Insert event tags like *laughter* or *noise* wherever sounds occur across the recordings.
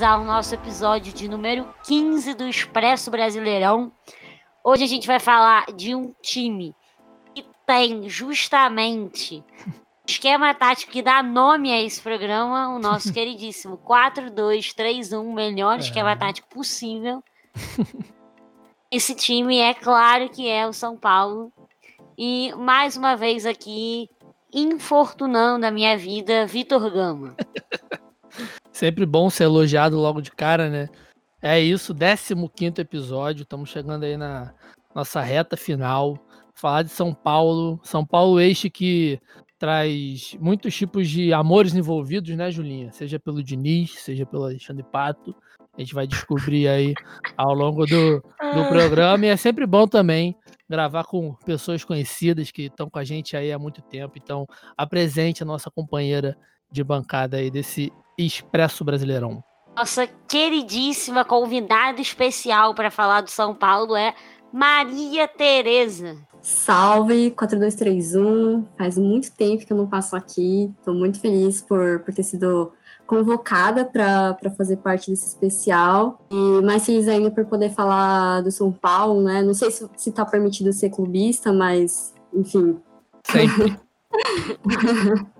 finalizar o nosso episódio de número 15 do Expresso Brasileirão. Hoje a gente vai falar de um time que tem justamente esquema tático que dá nome a esse programa, o nosso *laughs* queridíssimo 4-2-3-1, melhor é. esquema tático possível. Esse time é claro que é o São Paulo. E mais uma vez aqui, infortunando a minha vida, Vitor Gama. *laughs* Sempre bom ser elogiado logo de cara, né? É isso, 15 episódio. Estamos chegando aí na nossa reta final. Falar de São Paulo. São Paulo, este que traz muitos tipos de amores envolvidos, né, Julinha? Seja pelo Diniz, seja pelo Alexandre Pato. A gente vai descobrir aí ao longo do, do programa. E é sempre bom também gravar com pessoas conhecidas que estão com a gente aí há muito tempo. Então, apresente a nossa companheira de bancada aí desse Expresso Brasileirão. Nossa queridíssima convidada especial para falar do São Paulo é Maria Tereza. Salve 4231. Faz muito tempo que eu não passo aqui. Estou muito feliz por, por ter sido convocada para fazer parte desse especial. E mais feliz ainda por poder falar do São Paulo, né? Não sei se, se tá permitido ser clubista, mas enfim. Sempre. *laughs*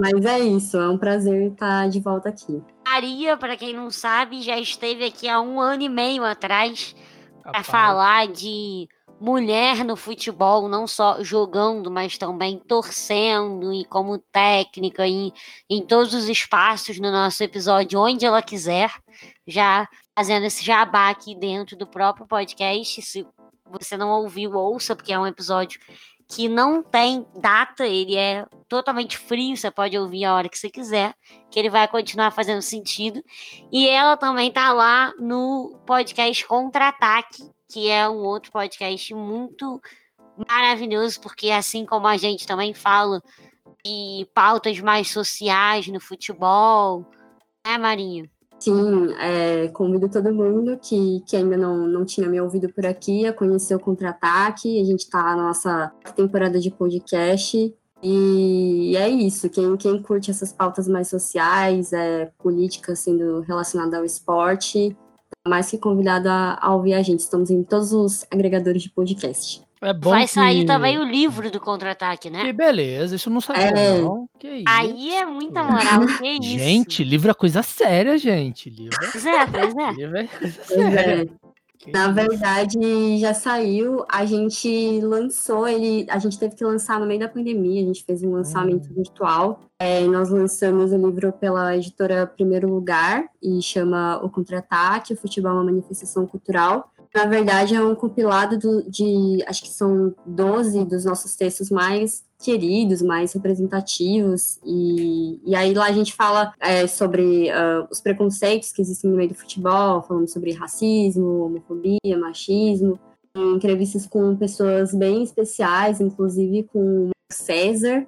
mas é isso, é um prazer estar de volta aqui. Maria, para quem não sabe, já esteve aqui há um ano e meio atrás para falar de mulher no futebol, não só jogando, mas também torcendo e como técnica em, em todos os espaços no nosso episódio, onde ela quiser, já fazendo esse jabá aqui dentro do próprio podcast. Se você não ouviu, ouça, porque é um episódio que não tem data, ele é totalmente frio, você pode ouvir a hora que você quiser, que ele vai continuar fazendo sentido. E ela também tá lá no podcast Contra-Ataque, que é um outro podcast muito maravilhoso, porque assim como a gente também fala de pautas mais sociais no futebol, né, Marinho? Sim, é, convido todo mundo que, que ainda não, não tinha me ouvido por aqui a conhecer o Contra-Ataque. A gente está na nossa temporada de podcast. E é isso, quem, quem curte essas pautas mais sociais, é, política sendo relacionada ao esporte, mais que convidado a, a ouvir a gente. Estamos em todos os agregadores de podcast. É bom Vai sair que... também o livro do contra-ataque, né? Que beleza, isso não sabia é. não. Que Aí é muita moral, que isso. Gente, livro é coisa séria, gente. Livro é... Pois é, pois é. Livro é coisa séria. É. Na verdade, já saiu. A gente lançou ele. A gente teve que lançar no meio da pandemia. A gente fez um lançamento hum. virtual. É, nós lançamos o livro pela editora Primeiro Lugar e chama O Contra-Ataque: O Futebol é uma Manifestação Cultural. Na verdade, é um compilado do, de, acho que são 12 dos nossos textos mais queridos, mais representativos. E, e aí lá a gente fala é, sobre uh, os preconceitos que existem no meio do futebol, falando sobre racismo, homofobia, machismo. Entrevistas com pessoas bem especiais, inclusive com o César,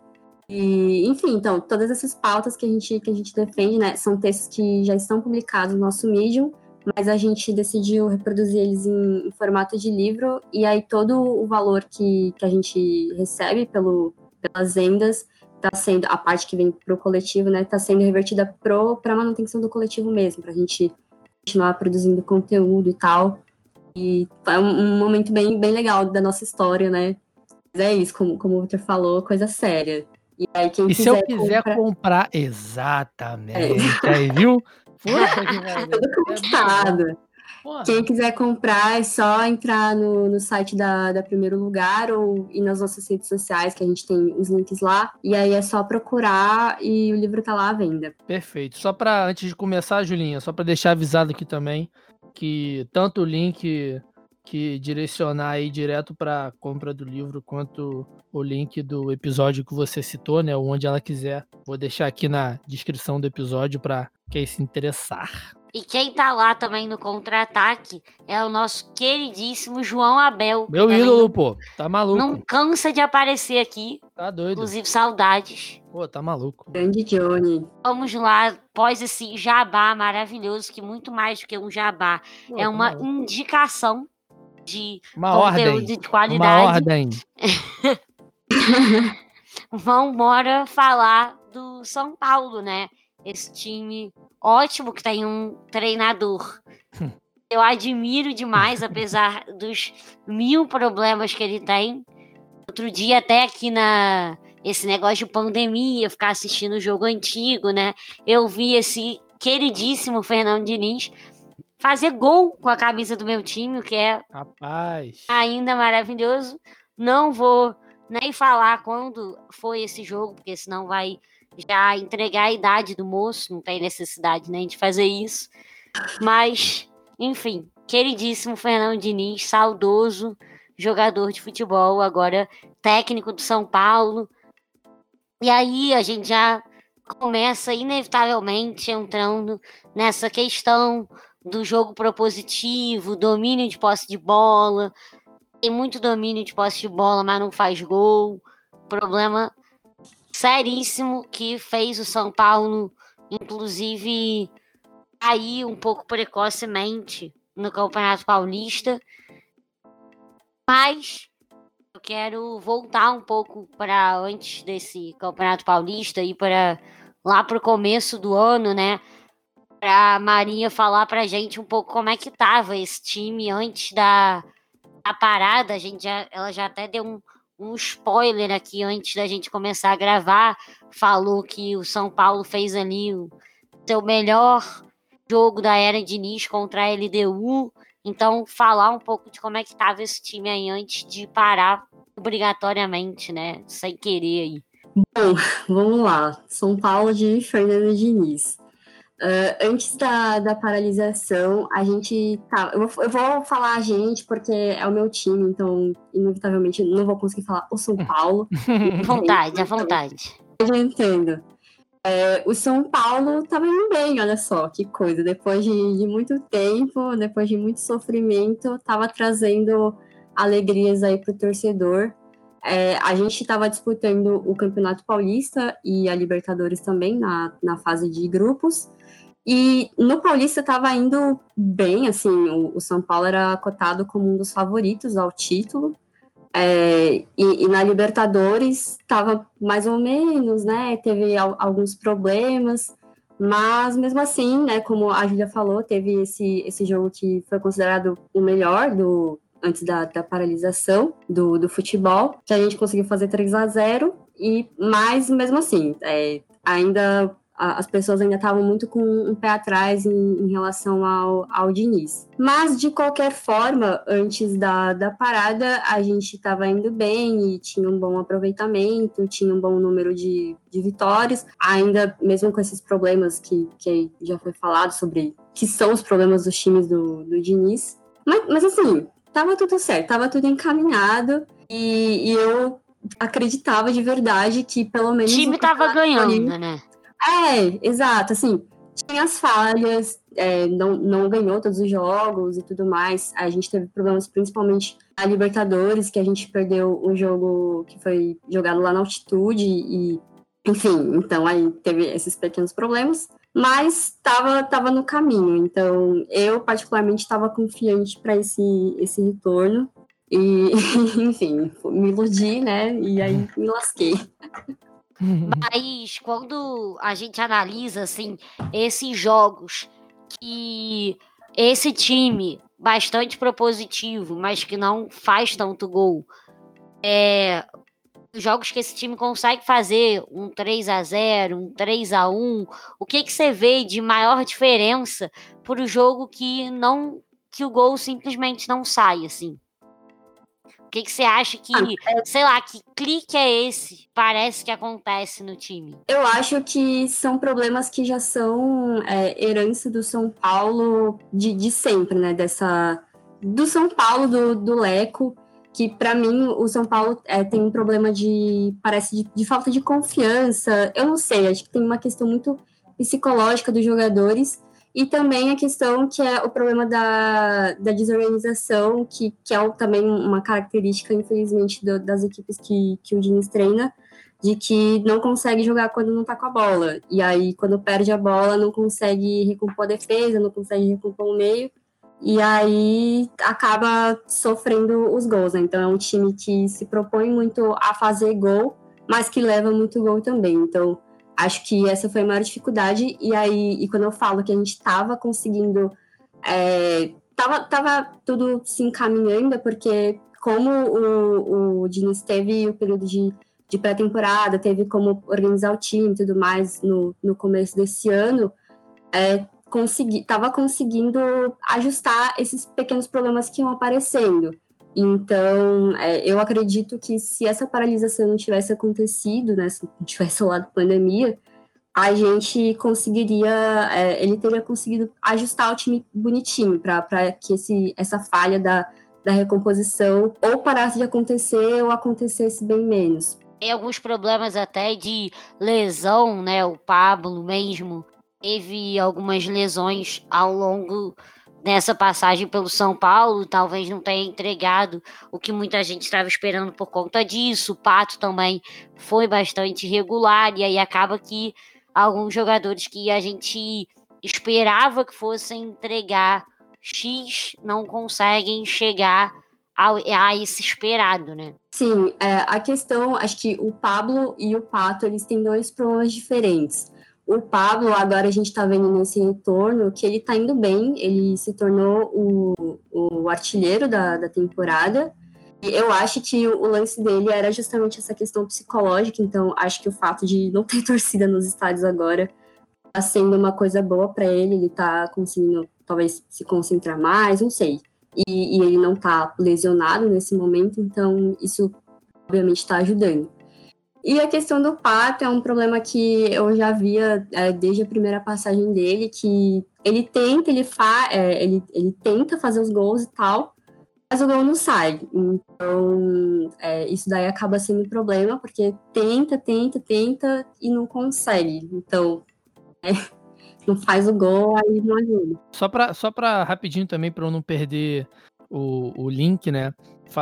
e, enfim, então, todas essas pautas que a gente, que a gente defende, né, são textos que já estão publicados no nosso Medium, mas a gente decidiu reproduzir eles em, em, formato de livro, e aí todo o valor que, que a gente recebe pelo, pelas vendas está sendo, a parte que vem para o coletivo, né, está sendo revertida para a manutenção do coletivo mesmo, para a gente continuar produzindo conteúdo e tal. E é um, um, momento bem, bem legal da nossa história, né? Mas é isso, como, como o Victor falou, coisa séria. E, aí, e se eu quiser comprar, comprar exatamente, é. aí viu? *laughs* Que *laughs* Tudo conquistado. Quem quiser comprar é só entrar no, no site da, da Primeiro Lugar ou ir nas nossas redes sociais, que a gente tem os links lá. E aí é só procurar e o livro tá lá à venda. Perfeito. Só para antes de começar, Julinha, só para deixar avisado aqui também que tanto o link que direcionar aí direto para compra do livro quanto o link do episódio que você citou, né, onde ela quiser. Vou deixar aqui na descrição do episódio para quem se interessar. E quem tá lá também no contra-ataque é o nosso queridíssimo João Abel. Meu ídolo, pô. Tá maluco. Não cansa de aparecer aqui. Tá doido. Inclusive, saudades. Pô, tá maluco. Grande Johnny. Vamos lá, após esse jabá maravilhoso, que muito mais do que um jabá, pô, é tá uma tá indicação de uma conteúdo ordem. de qualidade. Uma ordem. *laughs* Vamos embora falar do São Paulo, né? esse time ótimo que tem um treinador. *laughs* Eu admiro demais, apesar dos mil problemas que ele tem. Outro dia, até aqui na esse negócio de pandemia, ficar assistindo o jogo antigo, né? Eu vi esse queridíssimo Fernando Diniz fazer gol com a camisa do meu time, o que é Rapaz. ainda maravilhoso. Não vou nem falar quando foi esse jogo, porque senão vai já entregar a idade do moço, não tem necessidade nem de fazer isso. Mas, enfim, queridíssimo Fernando Diniz, saudoso jogador de futebol, agora técnico do São Paulo. E aí a gente já começa inevitavelmente entrando nessa questão do jogo propositivo, domínio de posse de bola. Tem muito domínio de posse de bola, mas não faz gol. Problema seríssimo que fez o São Paulo, inclusive, cair um pouco precocemente no Campeonato Paulista. Mas eu quero voltar um pouco para antes desse Campeonato Paulista e para lá para o começo do ano, né? Para a Marinha falar para a gente um pouco como é que tava esse time antes da, da parada. A gente já, ela já até deu um, um spoiler aqui antes da gente começar a gravar. Falou que o São Paulo fez ali o seu melhor jogo da era de Nis contra a LDU. Então, falar um pouco de como é que estava esse time aí antes de parar obrigatoriamente, né? Sem querer aí. Bom, vamos lá. São Paulo de Fernando Diniz. Uh, antes da, da paralisação, a gente tá. Eu vou, eu vou falar a gente porque é o meu time, então, inevitavelmente, não vou conseguir falar o São Paulo. à *laughs* vontade, à vontade. Eu entendo. É, o São Paulo estava indo bem, olha só que coisa. Depois de, de muito tempo, depois de muito sofrimento, estava trazendo alegrias aí para o torcedor. É, a gente estava disputando o Campeonato Paulista e a Libertadores também na, na fase de grupos. E no Paulista estava indo bem, assim, o, o, São Paulo era cotado como um dos favoritos ao título. É, e, e, na Libertadores estava mais ou menos, né? Teve al, alguns problemas, mas mesmo assim, né? Como a Julia falou, teve esse, esse jogo que foi considerado o melhor do antes da, da paralisação do, do futebol, que a gente conseguiu fazer 3 a 0 e mais mesmo assim, é, ainda as pessoas ainda estavam muito com um pé atrás em, em, relação ao, ao Diniz. Mas, de qualquer forma, antes da, da parada, a gente estava indo bem e tinha um bom aproveitamento, tinha um bom número de, de vitórias, ainda mesmo com esses problemas que, que já foi falado sobre que são os problemas dos times do, do Diniz. Mas, mas assim, tava tudo certo, tava tudo encaminhado e, e eu acreditava de verdade que pelo menos. O time tava ganhando, ali, né? É, exato, assim, tinha as falhas, é, não, não ganhou todos os jogos e tudo mais. A gente teve problemas principalmente na Libertadores, que a gente perdeu o jogo que foi jogado lá na altitude e, enfim, então aí teve esses pequenos problemas. Mas estava tava no caminho, então eu particularmente estava confiante para esse, esse retorno. E, *laughs* enfim, me iludi, né? E aí me lasquei. Mas quando a gente analisa assim esses jogos que esse time bastante propositivo, mas que não faz tanto gol, é, jogos que esse time consegue fazer um 3 a 0 um 3 a 1 o que, que você vê de maior diferença para o jogo que não que o gol simplesmente não sai assim? O que, que você acha que, ah, sei lá, que clique é esse? Parece que acontece no time. Eu acho que são problemas que já são é, herança do São Paulo de, de sempre, né? Dessa. Do São Paulo, do, do Leco, que para mim o São Paulo é, tem um problema de. parece de, de falta de confiança. Eu não sei, acho que tem uma questão muito psicológica dos jogadores e também a questão que é o problema da, da desorganização, que, que é também uma característica, infelizmente, do, das equipes que, que o Diniz treina, de que não consegue jogar quando não tá com a bola. E aí, quando perde a bola, não consegue recompor a defesa, não consegue recompor o meio. E aí acaba sofrendo os gols. Né? Então é um time que se propõe muito a fazer gol, mas que leva muito gol também. Então acho que essa foi a maior dificuldade. E aí, e quando eu falo que a gente estava conseguindo, é, tava, tava tudo se encaminhando, é porque como o, o Diniz teve o período de, de pré-temporada, teve como organizar o time e tudo mais no, no começo desse ano, é, consegui, tava conseguindo ajustar esses pequenos problemas que iam aparecendo. Então, é, eu acredito que se essa paralisação não tivesse acontecido, né, se não tivesse rolado pandemia, a gente conseguiria, é, ele teria conseguido ajustar o time bonitinho para que esse, essa falha da, da recomposição ou parasse de acontecer ou acontecesse bem menos. Tem alguns problemas até de lesão, né? O Pablo mesmo teve algumas lesões ao longo nessa passagem pelo São Paulo, talvez não tenha entregado o que muita gente estava esperando por conta disso. O Pato também foi bastante regular, e aí acaba que alguns jogadores que a gente esperava que fossem entregar X não conseguem chegar a, a esse esperado, né? Sim, é, a questão, acho que o Pablo e o Pato, eles têm dois problemas diferentes. O Pablo, agora a gente está vendo nesse retorno que ele está indo bem, ele se tornou o, o artilheiro da, da temporada. E eu acho que o lance dele era justamente essa questão psicológica, então acho que o fato de não ter *laughs* torcida nos estádios agora está sendo uma coisa boa para ele, ele está conseguindo talvez se concentrar mais, não sei. E, e ele não está lesionado nesse momento, então isso obviamente está ajudando. E a questão do Pato é um problema que eu já via é, desde a primeira passagem dele, que ele tenta, ele, fa é, ele, ele tenta fazer os gols e tal, mas o gol não sai. Então, é, isso daí acaba sendo um problema, porque tenta, tenta, tenta e não consegue. Então, é, não faz o gol, aí não ajuda. Só para só pra rapidinho também, para eu não perder o, o link, né?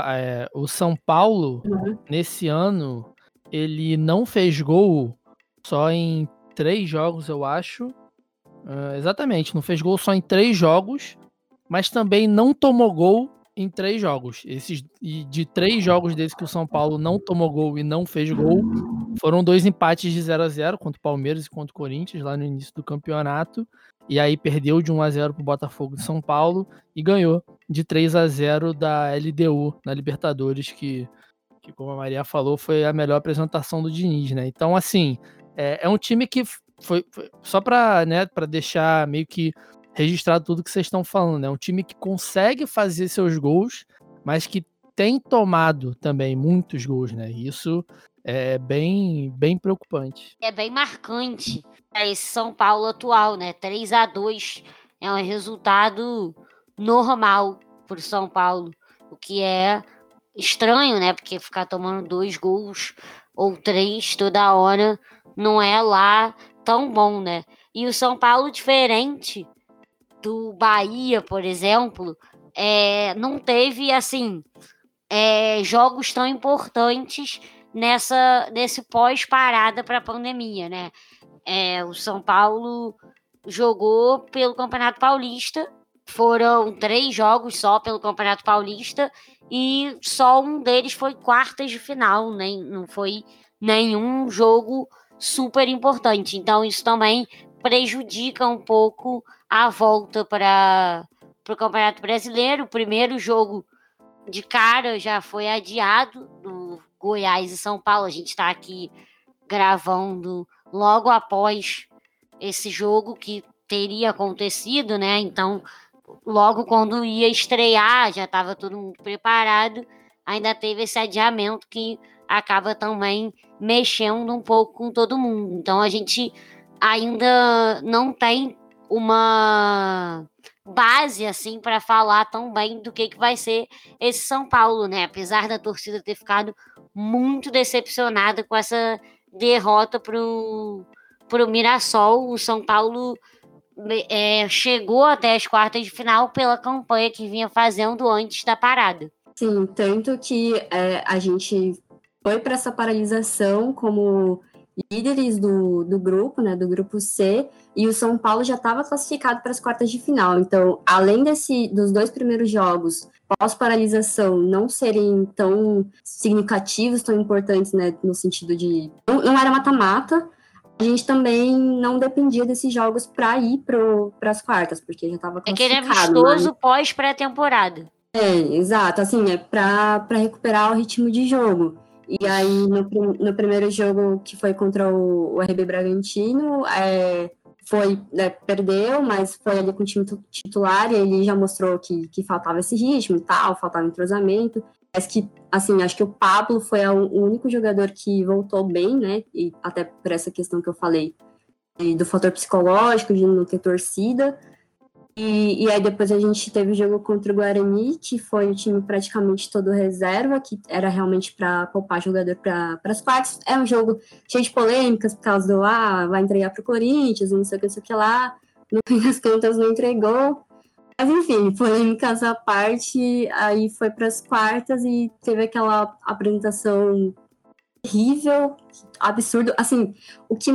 É, o São Paulo, uhum. nesse ano, ele não fez gol só em três jogos, eu acho. Uh, exatamente, não fez gol só em três jogos, mas também não tomou gol em três jogos. Esses e de três jogos desde que o São Paulo não tomou gol e não fez gol, foram dois empates de 0 a 0 contra o Palmeiras e contra o Corinthians lá no início do campeonato. E aí perdeu de 1 a 0 para o Botafogo de São Paulo e ganhou de 3 a 0 da LDU na Libertadores, que que como a Maria falou, foi a melhor apresentação do Diniz, né? Então, assim, é, é um time que foi, foi só para né, deixar meio que registrado tudo que vocês estão falando, né? Um time que consegue fazer seus gols, mas que tem tomado também muitos gols, né? Isso é bem, bem preocupante. É bem marcante é esse São Paulo atual, né? 3 a 2 é um resultado normal para São Paulo, o que é estranho, né? Porque ficar tomando dois gols ou três toda hora não é lá tão bom, né? E o São Paulo, diferente do Bahia, por exemplo, é, não teve assim é, jogos tão importantes nessa nesse pós-parada para a pandemia, né? É, o São Paulo jogou pelo Campeonato Paulista, foram três jogos só pelo Campeonato Paulista e só um deles foi quartas de final, nem, não foi nenhum jogo super importante. Então isso também prejudica um pouco a volta para o Campeonato Brasileiro. O primeiro jogo de cara já foi adiado do Goiás e São Paulo. A gente está aqui gravando logo após esse jogo que teria acontecido, né? Então logo quando ia estrear, já estava todo mundo preparado, ainda teve esse adiamento que acaba também mexendo um pouco com todo mundo. Então a gente ainda não tem uma base assim para falar tão bem do que, que vai ser esse São Paulo, né? Apesar da torcida ter ficado muito decepcionada com essa derrota pro pro Mirassol, o São Paulo é, chegou até as quartas de final pela campanha que vinha fazendo antes da parada. Sim, tanto que é, a gente foi para essa paralisação como líderes do, do grupo, né, do grupo C, e o São Paulo já estava classificado para as quartas de final. Então, além desse, dos dois primeiros jogos pós-paralisação não serem tão significativos, tão importantes, né, no sentido de não, não era mata-mata, a gente também não dependia desses jogos para ir para as quartas, porque já estava classificado. É aquele amistoso mas... pós pré-temporada. É, exato, assim, é para recuperar o ritmo de jogo. E aí, no, no primeiro jogo, que foi contra o, o RB Bragantino, é, foi, né, perdeu, mas foi ali com o time titular e ele já mostrou que, que faltava esse ritmo e tal, faltava entrosamento. Mas que, assim, acho que o Pablo foi o único jogador que voltou bem, né? E até por essa questão que eu falei do fator psicológico, de não ter torcida. E, e, aí depois a gente teve o jogo contra o Guarani, que foi o time praticamente todo reserva, que era realmente para poupar jogador para as partes. É um jogo cheio de polêmicas, por causa do ah, vai entregar para o Corinthians, não sei o que, não sei o que lá. No fim das contas não entregou. Mas enfim, polêmicas à parte, aí foi para as quartas e teve aquela apresentação terrível, absurdo. Assim, o que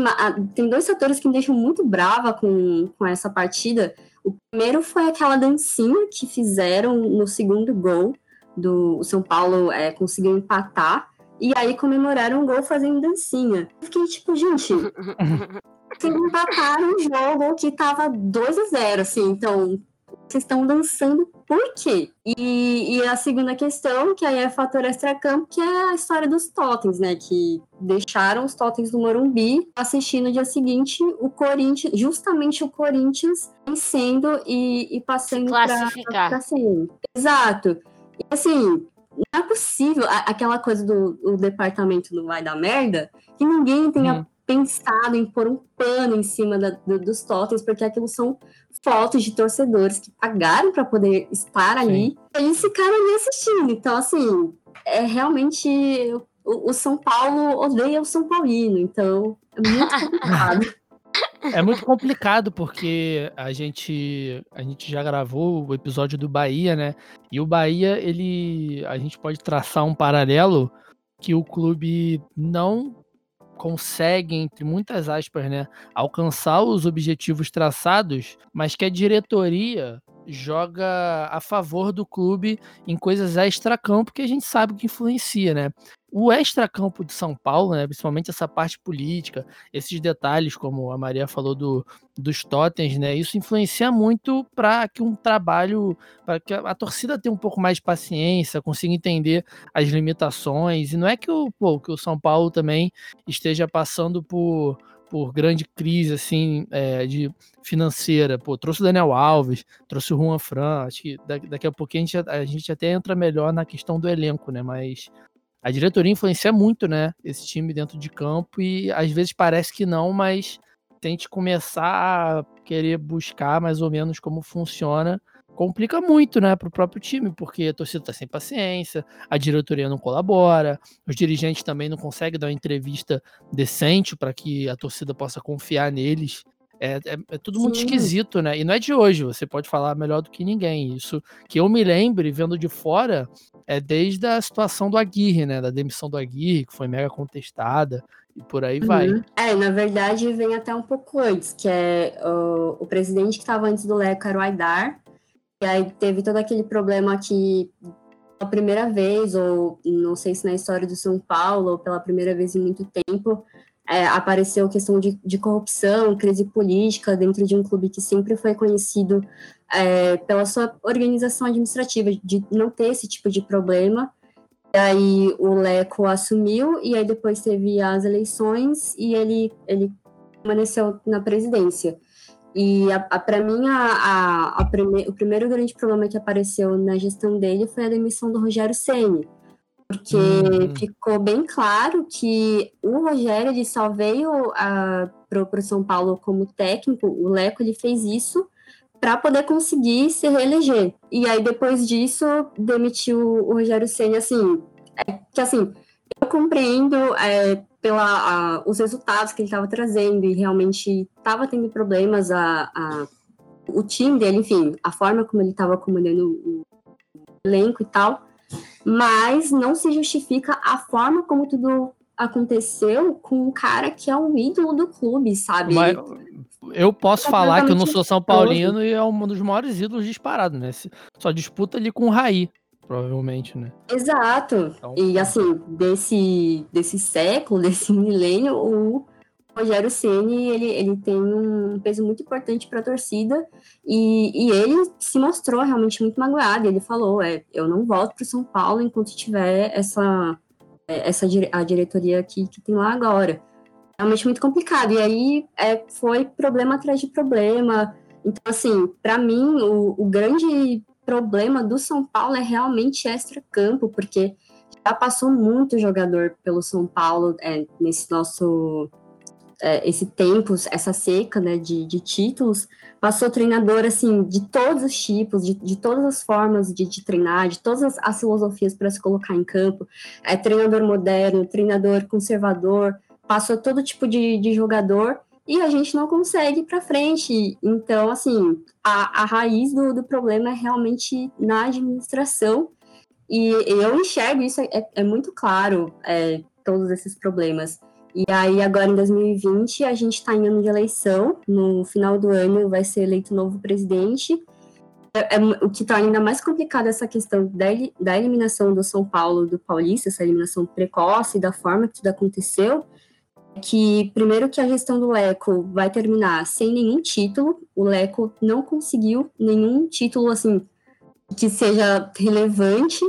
tem dois fatores que me deixam muito brava com, com essa partida o primeiro foi aquela dancinha que fizeram no segundo gol do São Paulo é, conseguiu empatar. E aí comemoraram o gol fazendo dancinha. Eu fiquei tipo, gente, *laughs* vocês empataram um jogo que tava 2 a 0 assim, então vocês estão dançando por quê? E, e, a segunda questão, que aí é fator extracampo, que é a história dos totens, né? Que deixaram os totens do Morumbi assistindo no dia seguinte o Corinthians, justamente o Corinthians vencendo e, e passando para cima. Exato. E assim, não é possível aquela coisa do, do departamento não vai dar merda, que ninguém tenha hum. Pensado em pôr um pano em cima da, do, dos totens, porque aquilo são fotos de torcedores que pagaram para poder estar ali Sim. e ficaram ali assistindo. Então, assim, é realmente o, o São Paulo odeia o São Paulino, então é muito *laughs* complicado. É muito complicado porque a gente a gente já gravou o episódio do Bahia, né? E o Bahia, ele a gente pode traçar um paralelo que o clube não consegue, entre muitas aspas, né, alcançar os objetivos traçados, mas que a diretoria joga a favor do clube em coisas extra-campo que a gente sabe que influencia, né? O extra-campo de São Paulo, né, principalmente essa parte política, esses detalhes, como a Maria falou do, dos totens, né, isso influencia muito para que um trabalho, para que a, torcida tenha um pouco mais de paciência, consiga entender as limitações. E não é que o, pô, que o São Paulo também esteja passando por por grande crise assim é, de financeira. Pô, trouxe o Daniel Alves, trouxe o Juan Fran. Acho que daqui a pouquinho a gente, a gente até entra melhor na questão do elenco, né? Mas a diretoria influencia muito, né? Esse time dentro de campo e às vezes parece que não, mas tente começar a querer buscar mais ou menos como funciona complica muito, né, para o próprio time, porque a torcida está sem paciência, a diretoria não colabora, os dirigentes também não conseguem dar uma entrevista decente para que a torcida possa confiar neles. É, é, é tudo Sim. muito esquisito, né? E não é de hoje, você pode falar melhor do que ninguém. Isso que eu me lembre, vendo de fora, é desde a situação do Aguirre, né? Da demissão do Aguirre, que foi mega contestada, e por aí uhum. vai. É, na verdade, vem até um pouco antes, que é o, o presidente que estava antes do Leco era o Aidar, e aí teve todo aquele problema que pela primeira vez, ou não sei se na história do São Paulo, ou pela primeira vez em muito tempo, é, apareceu questão de, de, corrupção, crise política dentro de um clube que sempre foi conhecido é, pela sua organização administrativa, de não ter esse tipo de problema. E aí o Leco assumiu, e aí depois teve as eleições, e ele, ele permaneceu na presidência. E para mim, a, a, a prime, o primeiro grande problema que apareceu na gestão dele foi a demissão do Rogério Ceni, porque hum. ficou bem claro que o Rogério ele só veio para o São Paulo como técnico, o Leco ele fez isso para poder conseguir se reeleger. E aí depois disso demitiu o Rogério Ceni assim, é, que assim eu compreendo é, pela a, os resultados que ele estava trazendo e realmente estava tendo problemas a, a, o time dele, enfim, a forma como ele estava acomodando o, elenco e tal, mas não se justifica a forma como tudo aconteceu com um cara que é um ídolo do clube, sabe? Mas eu posso é falar que eu não sou São Paulino e é um dos maiores ídolos disparados, né? Só disputa ali com o Raí provavelmente, né? Exato. Então, e assim, desse, desse século, *laughs* desse milênio, o Rogério Ceni ele, ele tem um peso muito importante para a torcida e, e ele se mostrou realmente muito magoado. Ele falou: é, eu não volto para São Paulo enquanto tiver essa, é, essa a diretoria que, que tem lá agora. Realmente muito complicado. E aí é, foi problema atrás de problema. Então, assim, para mim, o, o grande problema do São Paulo é realmente extra-campo, porque já passou muito jogador pelo São Paulo é, nesse nosso é, esse tempo, essa seca né, de, de, títulos, passou treinador assim de todos os tipos, de, de todas as formas de, de, treinar, de todas as, as filosofias para se colocar em campo. É treinador moderno, treinador conservador, passou todo tipo de, de jogador e a gente não consegue para frente. Então, assim, a, a raiz do, do problema é realmente na administração. E eu enxergo isso, é, é muito claro, é, todos esses problemas. E aí, agora em 2020, a gente está em ano de eleição. No final do ano vai ser eleito novo presidente. É, é o que está ainda mais complicado essa questão da, da eliminação do São Paulo do Paulista, essa eliminação precoce, da forma que tudo aconteceu. Que, primeiro, que a gestão do Leco vai terminar sem nenhum título. O Leco não conseguiu nenhum título, assim, que seja relevante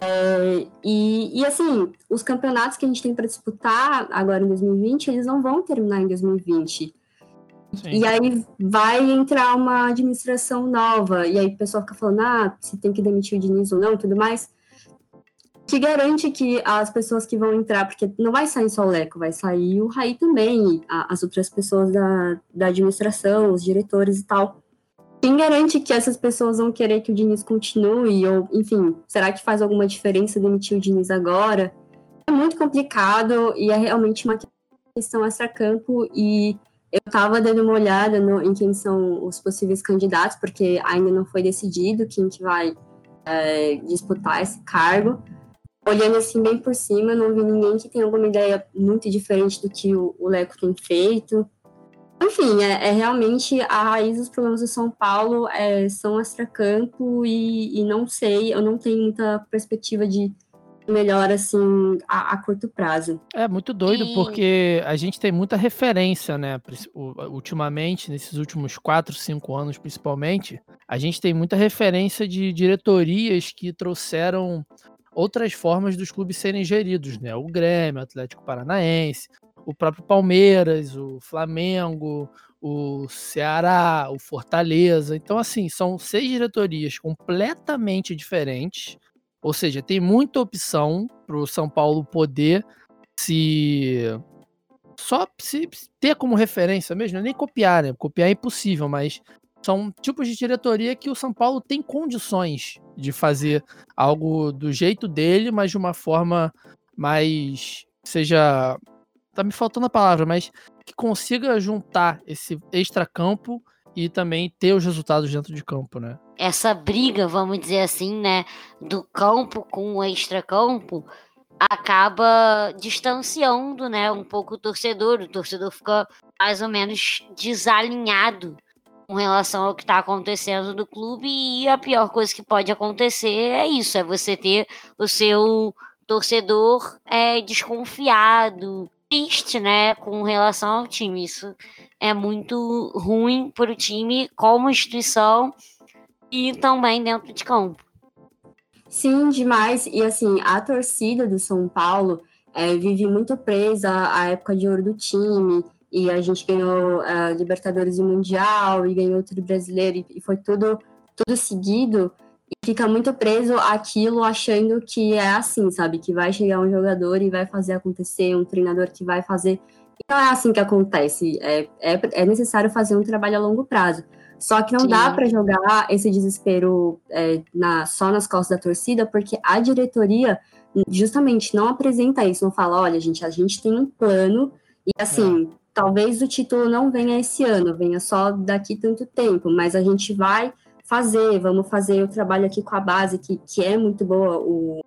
é, e, e, assim, os campeonatos que a gente tem para disputar agora em 2020, eles não vão terminar em 2020. Sim. E aí vai entrar uma administração nova, e aí o pessoal fica falando, ah, se tem que demitir o Diniz ou não, tudo mais. Que garante que as pessoas que vão entrar, porque não vai sair só o Leco, vai sair o Raí também, as outras pessoas da, da administração, os diretores e tal. Quem garante que essas pessoas vão querer que o Diniz continue? Ou, enfim, será que faz alguma diferença demitir o Diniz agora? É muito complicado e é realmente uma questão extra-campo. E eu estava dando uma olhada no, em quem são os possíveis candidatos, porque ainda não foi decidido quem que vai é, disputar esse cargo. Olhando assim bem por cima, não vi ninguém que tenha alguma ideia muito diferente do que o, o Leco tem feito. Enfim, é, é, realmente a raiz dos problemas do São Paulo é, são extracampo e, e não sei, eu não tenho muita perspectiva de melhor assim a, a, curto prazo. É muito doido e... porque a gente tem muita referência, né? Ultimamente, nesses últimos quatro, cinco anos, principalmente, a gente tem muita referência de diretorias que trouxeram outras formas dos clubes serem geridos, né? O Grêmio, o Atlético Paranaense, o próprio Palmeiras, o Flamengo, o Ceará, o Fortaleza. Então, assim, são seis diretorias completamente diferentes. Ou seja, tem muita opção para o São Paulo poder se. Só se ter como referência mesmo, é nem copiar, né? Copiar é impossível, mas são tipos de diretoria que o São Paulo tem condições de fazer algo do jeito dele, mas de uma forma mais seja tá me faltando a palavra, mas que consiga juntar esse extra-campo e também ter os resultados dentro de campo, né? Essa briga, vamos dizer assim, né, do campo com o extra-campo acaba distanciando, né, um pouco o torcedor. O torcedor fica mais ou menos desalinhado com relação ao que está acontecendo no clube e a pior coisa que pode acontecer é isso, é você ter o seu torcedor é, desconfiado, triste, né, com relação ao time. Isso é muito ruim para o time como instituição e também dentro de campo. Sim, demais. E assim, a torcida do São Paulo é, vive muito presa à época de ouro do time. E a gente ganhou a Libertadores e Mundial, e ganhou tudo brasileiro, e foi tudo, tudo seguido e fica muito preso àquilo, achando que é assim, sabe? Que vai chegar um jogador e vai fazer acontecer, um treinador que vai fazer. E não é assim que acontece. É, é, é necessário fazer um trabalho a longo prazo. Só que não Sim. dá para jogar esse desespero é, na, só nas costas da torcida, porque a diretoria justamente não apresenta isso, não fala, olha, gente, a gente tem um plano, e assim, é. Talvez o título não venha esse ano, venha só daqui tanto tempo, mas a gente vai fazer, vamos fazer o trabalho aqui com a base, que, que é muito boa, o,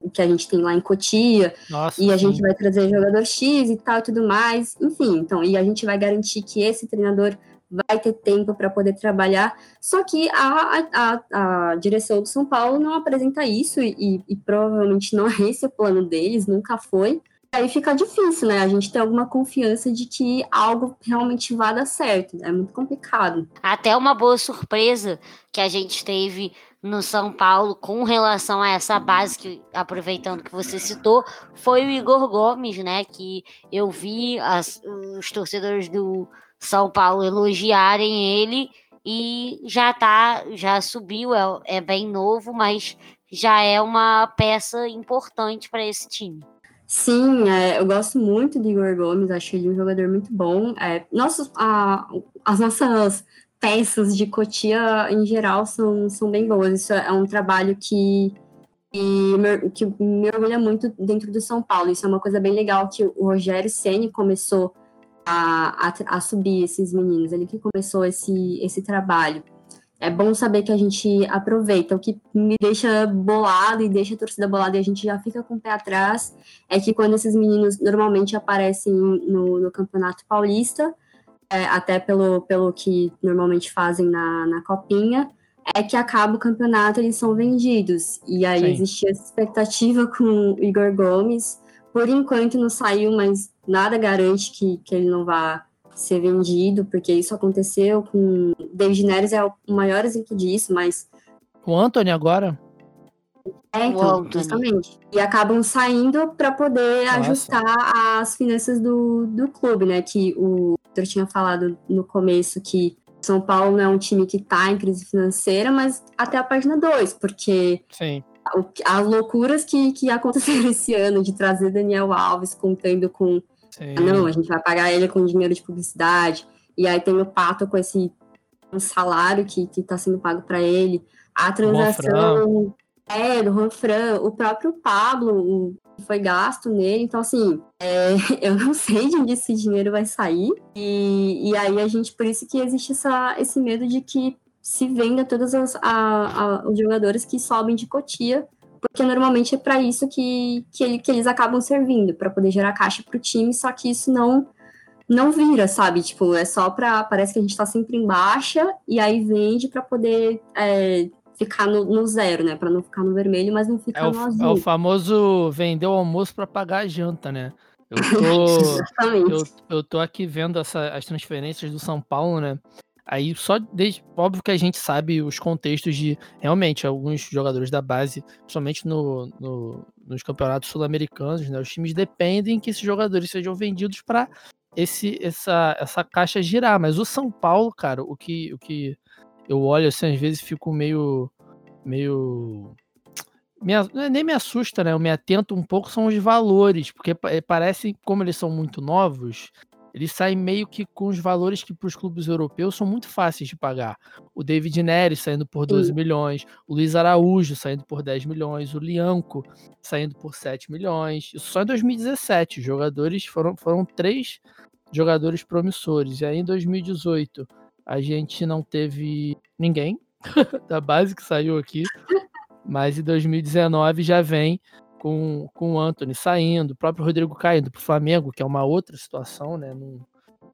o que a gente tem lá em Cotia, Nossa, e a sim. gente vai trazer jogador X e tal e tudo mais, enfim, então, e a gente vai garantir que esse treinador vai ter tempo para poder trabalhar, só que a, a, a, direção do São Paulo não apresenta isso, e, e provavelmente não é esse o plano deles, nunca foi, aí fica difícil, né? A gente ter alguma confiança de que algo realmente vá dar certo. É muito complicado. Até uma boa surpresa que a gente teve no São Paulo com relação a essa base, que, aproveitando que você citou, foi o Igor Gomes, né? Que eu vi as, os torcedores do São Paulo elogiarem ele e já tá, já subiu, é, é bem novo, mas já é uma peça importante para esse time. Sim, é, eu gosto muito de Igor Gomes, acho ele um jogador muito bom. É, nossos, a, as nossas peças de Cotia, em geral, são, são bem boas. Isso é um trabalho que, que, que me orgulha muito dentro do São Paulo. Isso é uma coisa bem legal que o Rogério Ceni começou a, a, a subir esses meninos, ele que começou esse, esse trabalho é bom saber que a gente aproveita. O que me deixa bolado e deixa a torcida bolada e a gente já fica com o pé atrás é que quando esses meninos normalmente aparecem no, no Campeonato Paulista, é, até pelo, pelo que normalmente fazem na, na Copinha, é que acaba o campeonato eles são vendidos. E aí Sim. existia essa expectativa com o Igor Gomes. Por enquanto não saiu, mas nada garante que, que ele não vá ser vendido, porque isso aconteceu com. David Neres é o maior exemplo disso, mas. O Anthony agora? É, então, justamente. E acabam saindo para poder Nossa. ajustar as finanças do, do clube, né? Que o Victor tinha falado no começo que São Paulo não é um time que está em crise financeira, mas até a página 2, porque Sim. as loucuras que, que aconteceram *laughs* esse ano de trazer Daniel Alves contando com Sim. Não, a gente vai pagar ele com dinheiro de publicidade. E aí tem o Pato com esse um salário que está sendo pago para ele. A transação é do Juan o próprio Pablo foi gasto nele. Então, assim, é, *laughs* eu não sei de onde esse dinheiro vai sair. E, e aí a gente, por isso que existe essa, esse medo de que se venda todos os, a, a, os jogadores que sobem de cotia porque normalmente é para isso que, que, ele, que, eles acabam servindo, para poder gerar caixa para o time, só que isso não não vira, sabe? Tipo, é só para parece que a gente está sempre em baixa e aí vende para poder é, ficar no, no, zero, né? Para não ficar no vermelho, mas não ficar é no o, azul. É o famoso vender o almoço para pagar a janta, né? Eu tô, *laughs* eu, eu tô aqui vendo essa, as transferências do São Paulo, né? Aí só desde, óbvio que a gente sabe os contextos de realmente alguns jogadores da base, principalmente no, no nos campeonatos sul-americanos, né? Os times dependem que esses jogadores sejam vendidos para esse essa essa caixa girar, mas o São Paulo, cara, o que o que eu olho assim às vezes fico meio meio me, é nem me assusta, né? Eu me atento um pouco são os valores, porque parece como eles são muito novos, ele sai meio que com os valores que para os clubes europeus são muito fáceis de pagar. O David Neres saindo por 12 Sim. milhões, o Luiz Araújo saindo por 10 milhões, o Lianco saindo por 7 milhões. Isso só em 2017. Jogadores foram, foram três jogadores promissores. E aí em 2018 a gente não teve ninguém *laughs* da base que saiu aqui. Mas em 2019 já vem com, com o Anthony saindo, o próprio Rodrigo caindo para o Flamengo, que é uma outra situação, né? Não,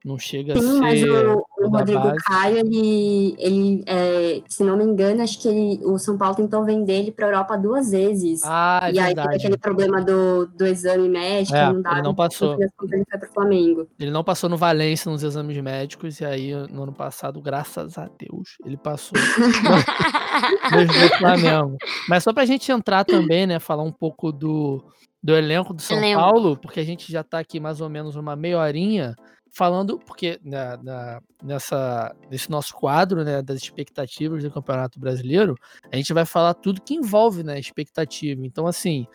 não chega Sim, a ser. Mas o, o Rodrigo base. Caio, ele, ele é, se não me engano, acho que ele, o São Paulo tentou vender ele para a Europa duas vezes. Ah, é e verdade. aí teve aquele problema do, do exame médico, é, não dava. Ele não passou. Ele foi para o Flamengo. Ele não passou no Valência nos exames médicos, e aí no ano passado, graças a Deus, ele passou *laughs* no Flamengo. Mas só para a gente entrar também, né, falar um pouco do, do elenco do São elenco. Paulo, porque a gente já está aqui mais ou menos uma meia horinha falando, porque na, nessa, nesse nosso quadro né, das expectativas do Campeonato Brasileiro, a gente vai falar tudo que envolve né, expectativa. Então, assim,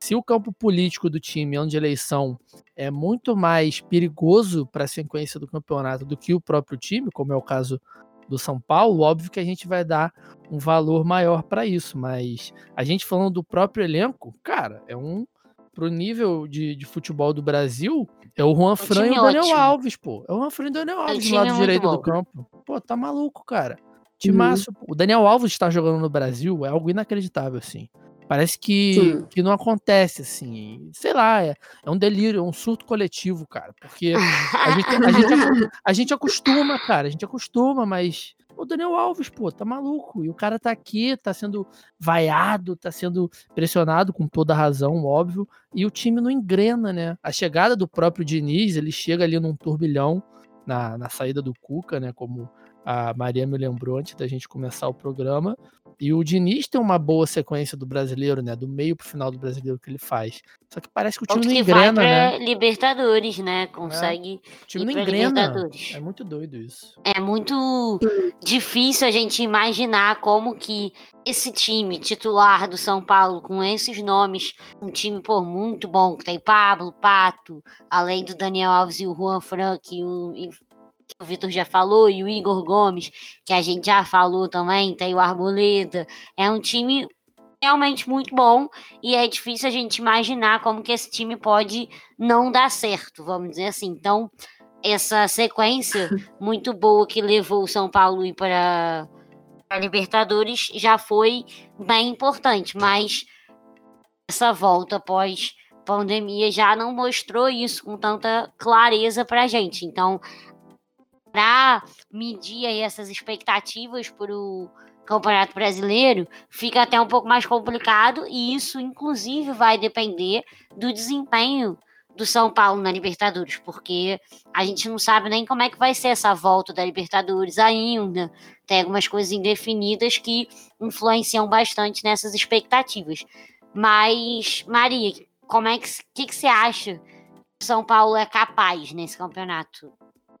se o campo político do time, ano de eleição, é muito mais perigoso para a sequência do campeonato do que o próprio time, como é o caso do São Paulo, óbvio que a gente vai dar um valor maior para isso, mas a gente falando do próprio elenco, cara, é um pro nível de, de futebol do Brasil, é o Juan Fran e o Daniel ótimo. Alves, pô. É o Juan Fran e o Daniel Alves do lado direito do campo. Pô, tá maluco, cara. Timaço. Uhum. O Daniel Alves estar jogando no Brasil é algo inacreditável, assim. Parece que, que não acontece, assim. Sei lá, é, é um delírio, é um surto coletivo, cara. Porque a gente, a, gente, a gente acostuma, cara. A gente acostuma, mas o Daniel Alves, pô, tá maluco. E o cara tá aqui, tá sendo vaiado, tá sendo pressionado com toda razão, óbvio. E o time não engrena, né? A chegada do próprio Diniz, ele chega ali num turbilhão na, na saída do Cuca, né? Como a Maria me lembrou antes da gente começar o programa. E o Diniz tem uma boa sequência do brasileiro, né? Do meio pro final do brasileiro que ele faz. Só que parece que o time não engrena, vai pra né? Libertadores, né? Consegue. É. O time não engrena. É muito doido isso. É muito difícil a gente imaginar como que esse time titular do São Paulo, com esses nomes, um time, pô, muito bom, que tem Pablo, Pato, além do Daniel Alves e o Juan Frank e o, o Vitor já falou, e o Igor Gomes, que a gente já falou também, tem o Arboleda. É um time realmente muito bom e é difícil a gente imaginar como que esse time pode não dar certo, vamos dizer assim. Então, essa sequência *laughs* muito boa que levou o São Paulo para a Libertadores já foi bem importante, mas essa volta após pandemia já não mostrou isso com tanta clareza para a gente. Então, para medir aí essas expectativas para o Campeonato Brasileiro, fica até um pouco mais complicado e isso, inclusive, vai depender do desempenho do São Paulo na Libertadores, porque a gente não sabe nem como é que vai ser essa volta da Libertadores ainda. Tem algumas coisas indefinidas que influenciam bastante nessas expectativas. Mas, Maria, como é que, que, que você acha que São Paulo é capaz nesse campeonato?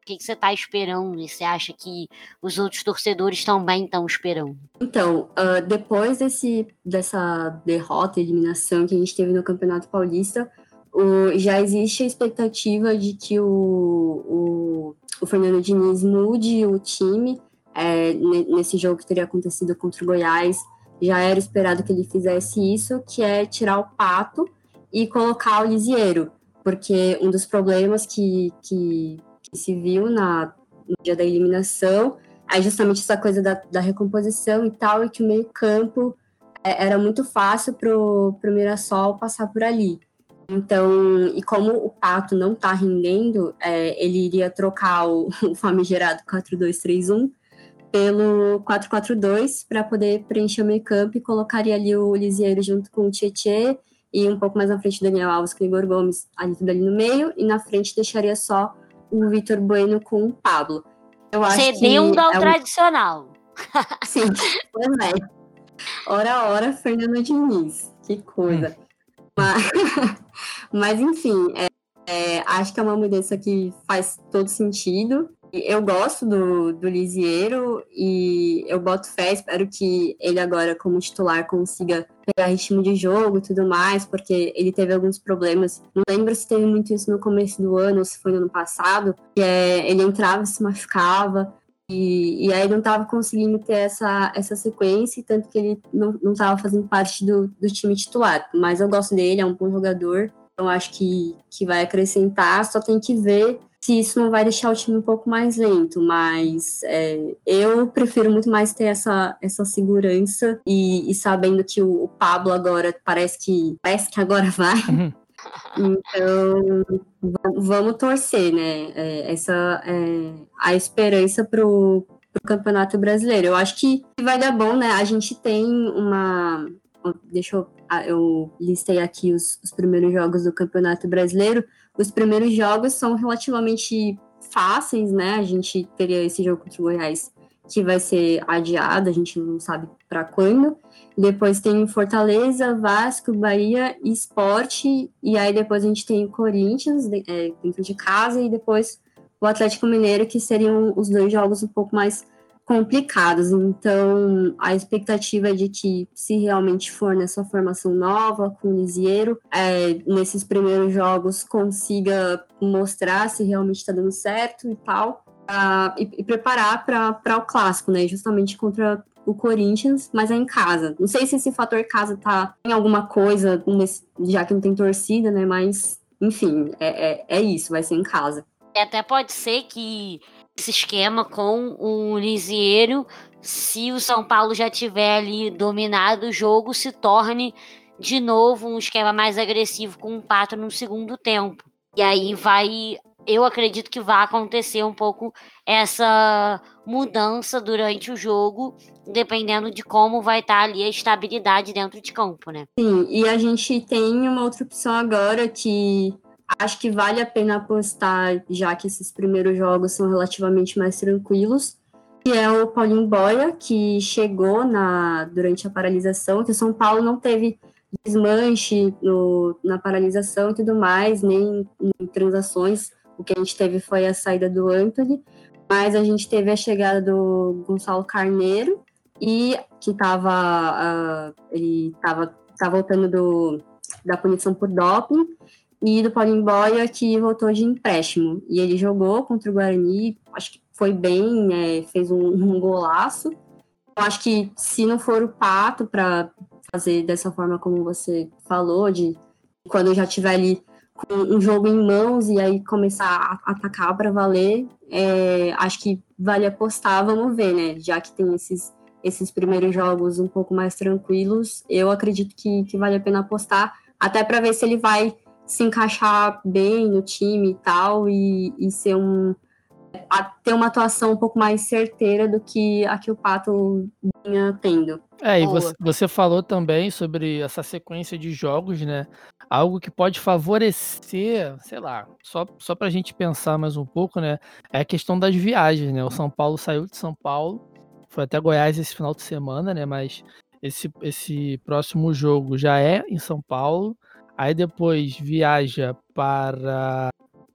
O que, você está esperando e você acha que os outros torcedores também estão esperando? Então, uh, depois desse, dessa derrota, eliminação que a gente teve no Campeonato Paulista, o, já existe a expectativa de que o, o, o Fernando Diniz mude o time é, nesse jogo que teria acontecido contra o Goiás. Já era esperado que ele fizesse isso, que é tirar o Pato e colocar o Lisieiro, porque um dos problemas que que se viu na, no dia da eliminação, aí justamente essa coisa da, da recomposição e tal, e que o meio campo é, era muito fácil para o Mirassol passar por ali. Então, e como o Pato não está rendendo, é, ele iria trocar o, *laughs* o famigerado 4-2-3-1 pelo 4-4-2 para poder preencher o meio campo e colocaria ali o Lisieiro junto com o Tietê e um pouco mais na frente o Daniel Alves com o Igor Gomes ali tudo ali no meio e na frente deixaria só o Vitor Bueno com o Pablo. Eu acho Cedendo ao é um... tradicional. *laughs* Sim, pois é. Ora, ora, Fernando Diniz. Que coisa. Hum. Mas, *laughs* mas, enfim, é, é, acho que é uma mudança que faz todo sentido. Eu gosto do, do Lisieiro e eu boto fé, espero que ele agora, como titular, consiga pegar ritmo de jogo e tudo mais, porque ele teve alguns problemas. Não lembro se teve muito isso no começo do ano ou se foi no ano passado, que é, ele entrava se machucava. E, e aí não estava conseguindo ter essa, essa sequência, tanto que ele não estava fazendo parte do, do time titular. Mas eu gosto dele, é um bom jogador, então acho que, que vai acrescentar, só tem que ver se isso não vai deixar o time um pouco mais lento, mas é, eu prefiro muito mais ter essa, essa segurança e, e sabendo que o, o, Pablo agora parece que parece que agora *laughs* vai. Uhum. Então vamos torcer, né? É, essa é a esperança pro, pro Campeonato Brasileiro. Eu acho que vai dar bom, né? A gente tem uma deixa eu eu listei aqui os, os primeiros jogos do Campeonato Brasileiro. Os primeiros jogos são relativamente fáceis, né? A gente teria esse jogo contra o Goiás que vai ser adiado, a gente não sabe para quando. Depois tem Fortaleza, Vasco, Bahia Esporte. E aí depois a gente tem Corinthians é, dentro de casa e depois o Atlético Mineiro, que seriam os dois jogos um pouco mais complicados. Então, a expectativa é de que, se realmente for nessa formação nova, com o Lisieiro, é, nesses primeiros jogos consiga mostrar se realmente está dando certo e tal, e, e, preparar para o clássico, né? Justamente contra o Corinthians, mas é em casa. Não sei se esse fator casa tá em alguma coisa, nesse, já que não tem torcida, né? Mas, enfim, é, é, é isso, vai ser em casa. Até pode ser que esse esquema com o Lisieiro, se o São Paulo já tiver ali dominado o jogo, se torne de novo um esquema mais agressivo com o Pato no segundo tempo. E aí vai eu acredito que vai acontecer um pouco essa mudança durante o jogo, dependendo de como vai estar ali a estabilidade dentro de campo, né? Sim, e a gente tem uma outra opção agora que acho que vale a pena apostar, já que esses primeiros jogos são relativamente mais tranquilos, que é o Paulinho Boia, que chegou na, durante a paralisação, que o São Paulo não teve desmanche no, na paralisação e tudo mais, nem em transações. O que a gente teve foi a saída do Anthony, mas a gente teve a chegada do Gonçalo Carneiro, e que estava uh, ele estava tá voltando do, da punição por doping, e do Paulinho Boia, que voltou de empréstimo. E ele jogou contra o Guarani, acho que foi bem, é, fez um, *laughs* um golaço. Eu acho que se não for o Pato para fazer dessa forma como você falou, de quando já tiver ali com um jogo em mãos e aí começar a atacar para valer, é, acho que vale apostar, vamos ver, né? Já que tem esses, esses primeiros jogos um pouco mais tranquilos, eu acredito que, que vale a pena apostar, até para ver se ele vai se encaixar bem no time e tal, e, e ser um. ter uma atuação um pouco mais certeira do que a que o Pato vinha tendo. É, e você, você, falou também sobre essa sequência de jogos, né? Algo que pode favorecer, sei lá, só, só para a gente pensar mais um pouco, né? É a questão das viagens, né? O São Paulo saiu de São Paulo, foi até Goiás esse final de semana, né? Mas esse, esse próximo jogo já é em São Paulo. Aí depois viaja para.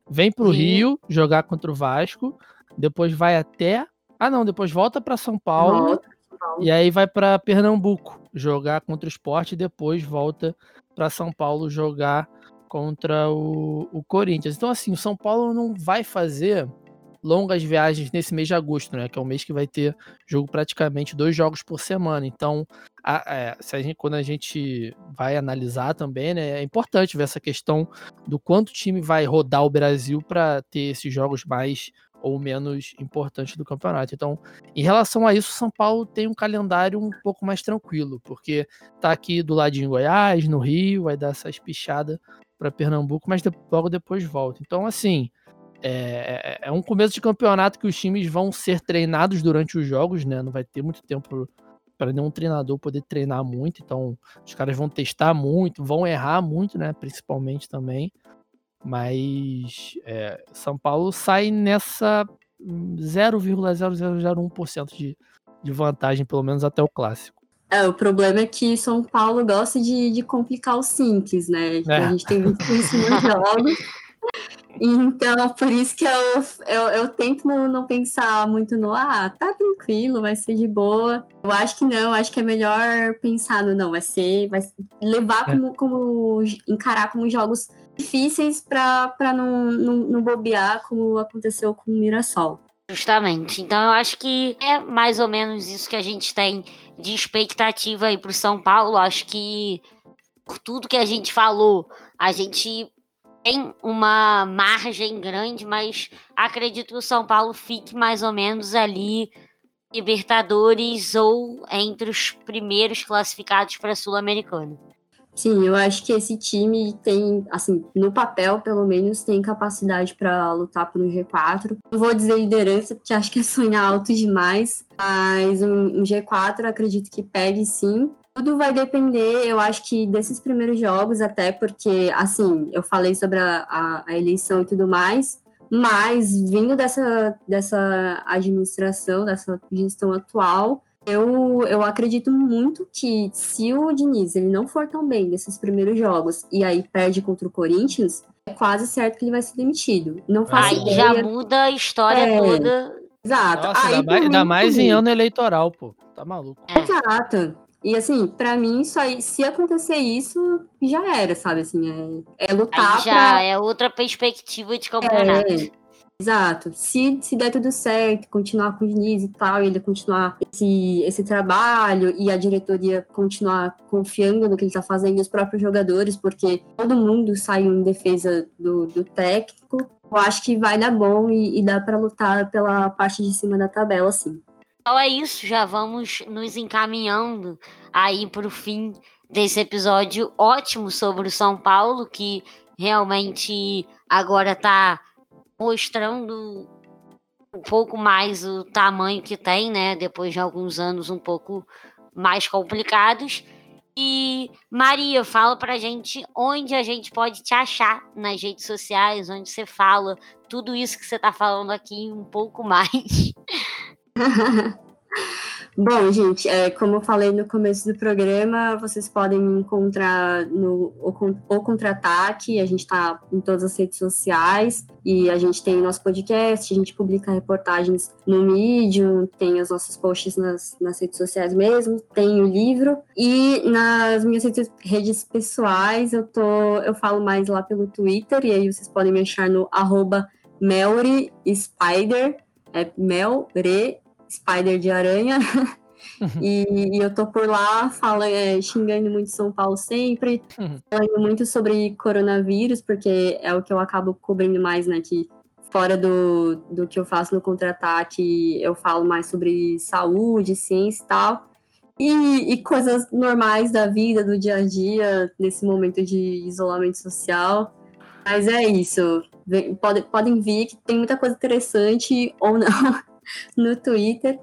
Vem para o Rio jogar contra o Vasco. Depois vai até. Ah, não, depois volta para São Paulo. Volta. E aí vai para Pernambuco jogar contra o esporte e depois volta para São Paulo jogar contra o, o Corinthians. Então, assim, o São Paulo não vai fazer longas viagens nesse mês de agosto, né? Que é o mês que vai ter jogo praticamente dois jogos por semana. Então, a, é, a gente, quando a gente vai analisar também, né? É importante ver essa questão do quanto o time vai rodar o Brasil para ter esses jogos mais ou menos importante do campeonato. Então, em relação a isso, São Paulo tem um calendário um pouco mais tranquilo, porque tá aqui do ladinho em Goiás, no Rio, vai dar essa espichada para Pernambuco, mas logo depois volta. Então, assim, é, é, é, um começo de campeonato que os times vão ser treinados durante os jogos, né? Não vai ter muito tempo para nenhum treinador poder treinar muito, então os caras vão testar muito, vão errar muito, né? Principalmente também. Mas é, São Paulo sai nessa 0,0001% de, de vantagem, pelo menos até o clássico. É, o problema é que São Paulo gosta de, de complicar o simples, né? É. A gente tem visto isso nos jogos. *laughs* Então, por isso que eu, eu, eu tento não, não, pensar muito no, ah, tá tranquilo, vai ser de boa. Eu acho que não, acho que é melhor pensar no, não, vai ser, vai levar é. como, como encarar como jogos difíceis para não, não, não bobear, como aconteceu com o Mirassol. Justamente. Então eu acho que é mais ou menos isso que a gente tem de expectativa aí para o São Paulo. Acho que por tudo que a gente falou, a gente tem uma margem grande, mas acredito que o São Paulo fique mais ou menos ali Libertadores ou entre os primeiros classificados para a Sul-Americana. Sim, eu acho que esse time tem, assim, no papel, pelo menos, tem capacidade para lutar por um G4. Não vou dizer liderança, porque acho que é sonhar alto demais, mas um, um G4 acredito que pegue sim. Tudo vai depender, eu acho que desses primeiros jogos, até porque, assim, eu falei sobre a, a, a eleição e tudo mais, mas vindo dessa, dessa administração, dessa gestão atual, eu, eu acredito muito que se o Diniz ele não for tão bem nesses primeiros jogos e aí perde contra o Corinthians, é quase certo que ele vai ser demitido. Não faz Aí ideia. já muda a história é, toda. Exato. Nossa, ainda, mais, ainda mais em ano eleitoral, pô. Tá maluco. É. Exato. E assim, para mim, isso aí, se acontecer isso, já era, sabe? Assim, é, é lutar. Aí já pra... é outra perspectiva de campeonato. É, exato. Se, se der tudo certo, continuar com o Diniz e tal, ele continuar esse, esse trabalho e a diretoria continuar confiando no que ele tá fazendo e os próprios jogadores, porque todo mundo saiu em defesa do, do técnico, eu acho que vai dar bom e, e dá para lutar pela parte de cima da tabela, sim. Então é isso, já vamos nos encaminhando aí para o fim desse episódio ótimo sobre o São Paulo, que realmente agora está mostrando um pouco mais o tamanho que tem, né? Depois de alguns anos um pouco mais complicados. E Maria, fala pra gente onde a gente pode te achar nas redes sociais, onde você fala tudo isso que você tá falando aqui um pouco *laughs* mais. *laughs* Bom, gente, é, como eu falei no começo do programa, vocês podem me encontrar no O, Contra-Ataque, a gente está em todas as redes sociais, e a gente tem nosso podcast, a gente publica reportagens no Medium, tem os nossos posts nas, nas redes sociais mesmo, tem o livro, e nas minhas redes, redes pessoais eu, tô, eu falo mais lá pelo Twitter, e aí vocês podem me achar no arroba Melry Spider, é Melre Spider de aranha. Uhum. *laughs* E, e, eu tô por lá falando, é, xingando muito São Paulo sempre, uhum. falando muito sobre coronavírus, porque é o que eu acabo cobrindo mais, né? Que fora do, do que eu faço no contra-ataque, eu falo mais sobre saúde, ciência e tal. E, e, coisas normais da vida, do dia a dia, nesse momento de isolamento social. Mas é isso. Podem, podem vir que tem muita coisa interessante ou não *laughs* no Twitter.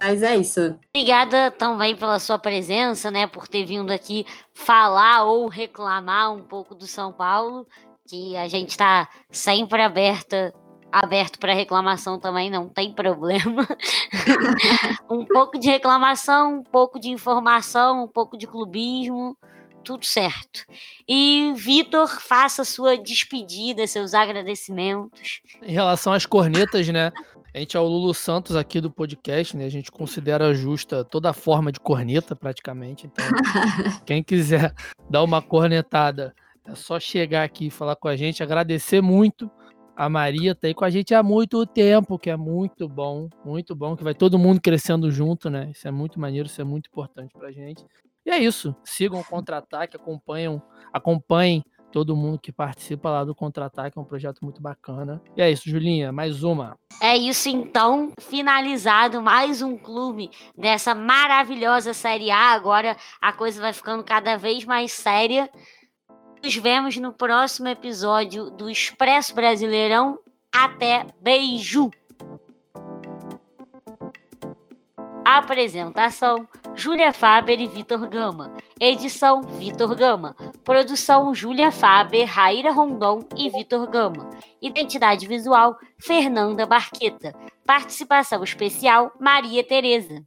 Mas é isso. Obrigada também pela sua presença, né? Por ter vindo aqui falar ou reclamar um pouco do São Paulo, que a gente está sempre aberta aberto para reclamação também, não tem problema. *laughs* um pouco de reclamação, um pouco de informação, um pouco de clubismo, tudo certo. E Vitor, faça sua despedida, seus agradecimentos. Em relação às cornetas, né? A gente é o Lulu Santos aqui do podcast, né? A gente considera justa toda forma de corneta, praticamente. Então, *laughs* quem quiser dar uma cornetada, é só chegar aqui e falar com a gente. Agradecer muito. A Maria tá aí com a gente há muito tempo, que é muito bom, muito bom, que vai todo mundo crescendo junto, né? Isso é muito maneiro, isso é muito importante pra gente. E é isso. Sigam o contra-ataque, acompanham, acompanhem todo mundo que participa lá do Contra-Ataque, é um projeto muito bacana. E é isso, Julinha, mais uma. É isso então, finalizado mais um clube dessa maravilhosa Série A. Agora a coisa vai ficando cada vez mais séria. Nos vemos no próximo episódio do Expresso Brasileirão. Até beijo! Apresentação: Júlia Faber e Vitor Gama. Edição: Vitor Gama. Produção: Júlia Faber, Raíra Rondon e Vitor Gama. Identidade visual: Fernanda Barqueta. Participação especial: Maria Tereza.